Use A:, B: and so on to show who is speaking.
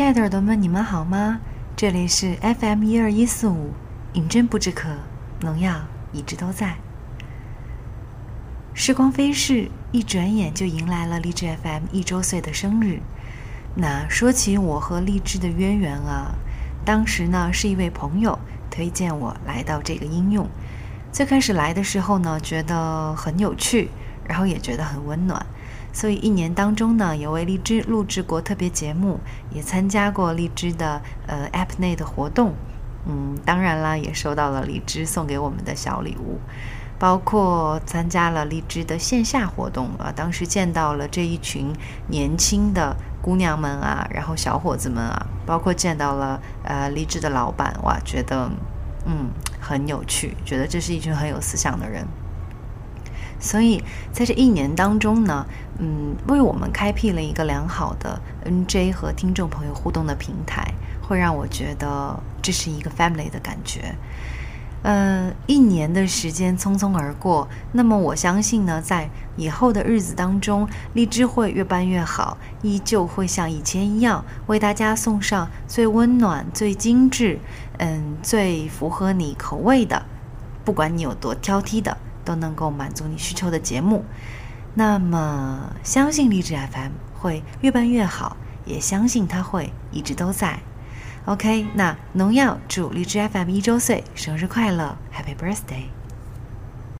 A: 亲爱的耳朵们，你们好吗？这里是 FM 一二一四五，饮鸩不止渴，农药一直都在。时光飞逝，一转眼就迎来了荔枝 FM 一周岁的生日。那说起我和荔枝的渊源啊，当时呢是一位朋友推荐我来到这个应用。最开始来的时候呢，觉得很有趣，然后也觉得很温暖。所以一年当中呢，也为荔枝录制过特别节目，也参加过荔枝的呃 App 内的活动，嗯，当然啦，也收到了荔枝送给我们的小礼物，包括参加了荔枝的线下活动啊，当时见到了这一群年轻的姑娘们啊，然后小伙子们啊，包括见到了呃荔枝的老板哇，觉得嗯很有趣，觉得这是一群很有思想的人。所以在这一年当中呢，嗯，为我们开辟了一个良好的 NJ 和听众朋友互动的平台，会让我觉得这是一个 family 的感觉。呃，一年的时间匆匆而过，那么我相信呢，在以后的日子当中，荔枝会越办越好，依旧会像以前一样，为大家送上最温暖、最精致，嗯，最符合你口味的，不管你有多挑剔的。都能够满足你需求的节目，那么相信荔枝 FM 会越办越好，也相信它会一直都在。OK，那农药祝荔枝 FM 一周岁生日快乐，Happy Birthday！